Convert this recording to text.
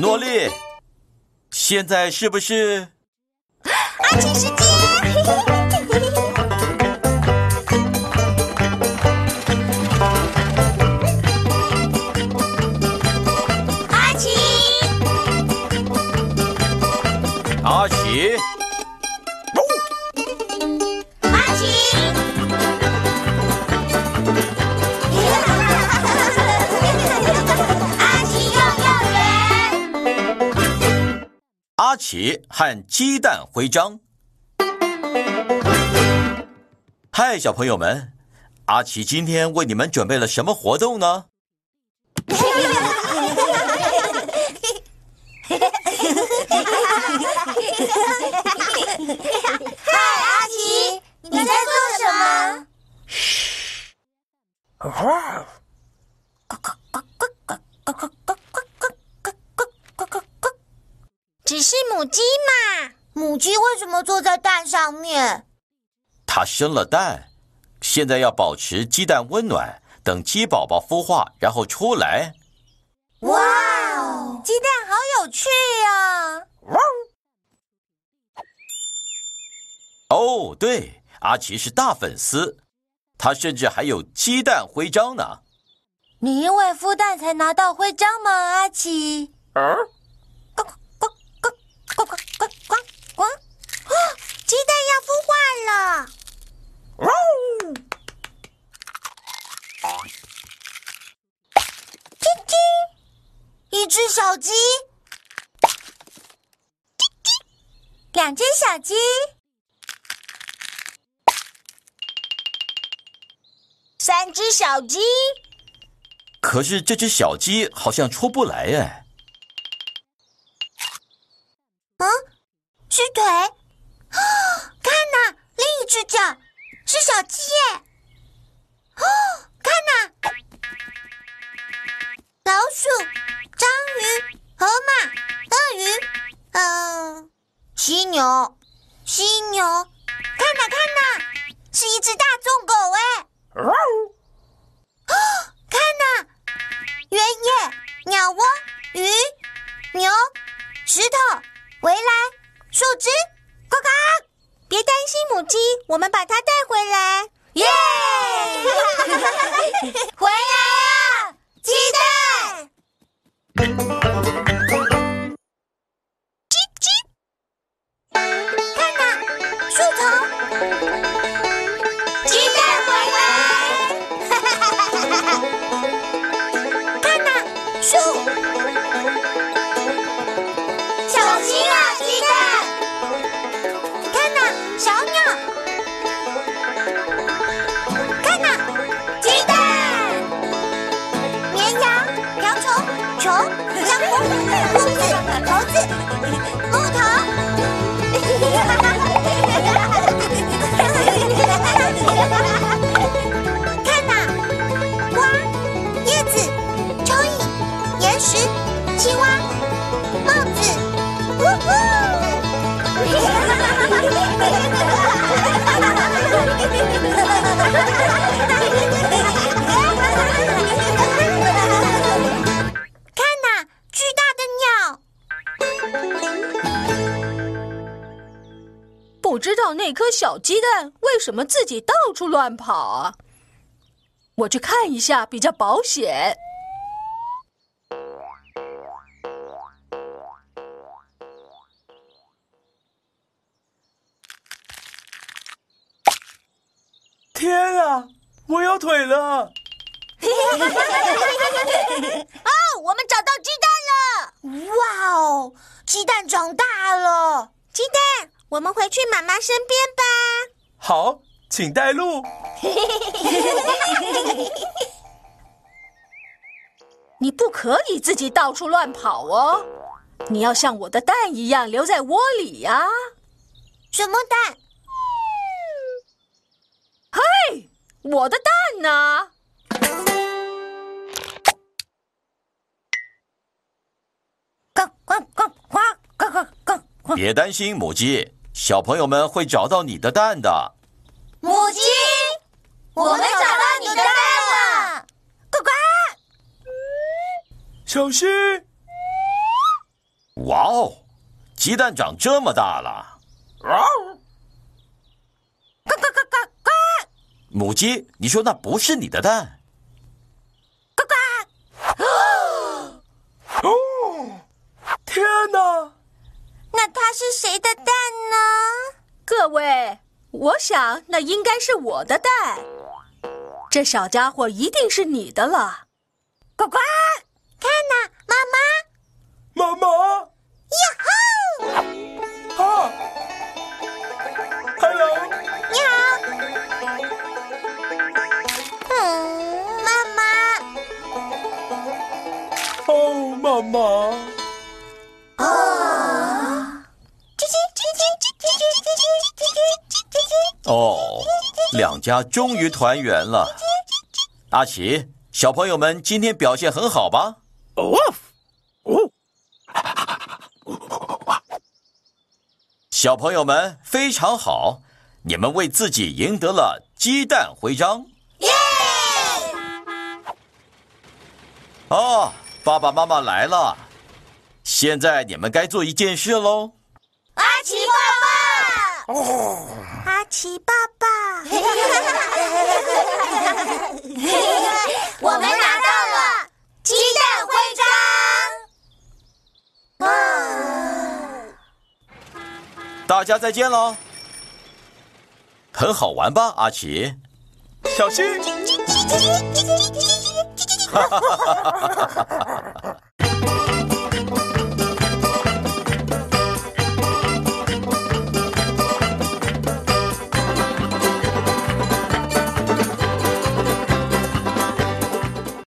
诺丽，现在是不是？阿奇时间。阿奇，阿奇，阿奇和鸡蛋徽章。嗨，小朋友们，阿奇今天为你们准备了什么活动呢？嗨，阿奇，你在做什么？只是母鸡嘛。母鸡为什么坐在蛋上面？它生了蛋，现在要保持鸡蛋温暖，等鸡宝宝孵化，然后出来。哇哦，鸡蛋好有趣呀、哦，对，阿奇是大粉丝，他甚至还有鸡蛋徽章呢。你因为孵蛋才拿到徽章吗，阿奇？呱只小鸡，两只小鸡，三只小鸡。可是这只小鸡好像出不来哎。嗯，是腿。啊，看呐，另一只脚是小鸡母鸡，我们把它带回来。耶！回来啊，鸡蛋！叽叽，看呐，树丛，兔子、猴子、木头。看呐，花、叶子、蚯蚓、岩石、青蛙、帽子。呜呼！那颗小鸡蛋为什么自己到处乱跑啊？我去看一下比较保险。天啊，我有腿了！哦，我们找到鸡蛋了！哇哦，鸡蛋长大了！鸡蛋，我们回去妈妈身边吧。好，请带路。你不可以自己到处乱跑哦，你要像我的蛋一样留在窝里呀。什么蛋？嘿，我的蛋呢？呱呱呱呱呱呱呱！别担心，母鸡。小朋友们会找到你的蛋的。母鸡，我们找到你的蛋了！呱呱！小心！哇哦，鸡蛋长这么大了！呱呱呱呱呱！母鸡，你说那不是你的蛋？呱呱！哦，天哪！那它是谁的蛋呢？各位，我想那应该是我的蛋。这小家伙一定是你的了。呱呱！看呐，妈妈！妈妈！呀吼！啊！Hello！你好。嗯，妈妈。哦，妈妈！哦，两家终于团圆了。阿奇，小朋友们今天表现很好吧？哦哦，小朋友们非常好，你们为自己赢得了鸡蛋徽章。耶！哦，爸爸妈妈来了，现在你们该做一件事喽。阿奇爸爸。哦。阿奇爸爸。我们拿到了鸡蛋徽章。啊！大家再见喽！很好玩吧，阿奇？小心！哈哈哈哈哈哈！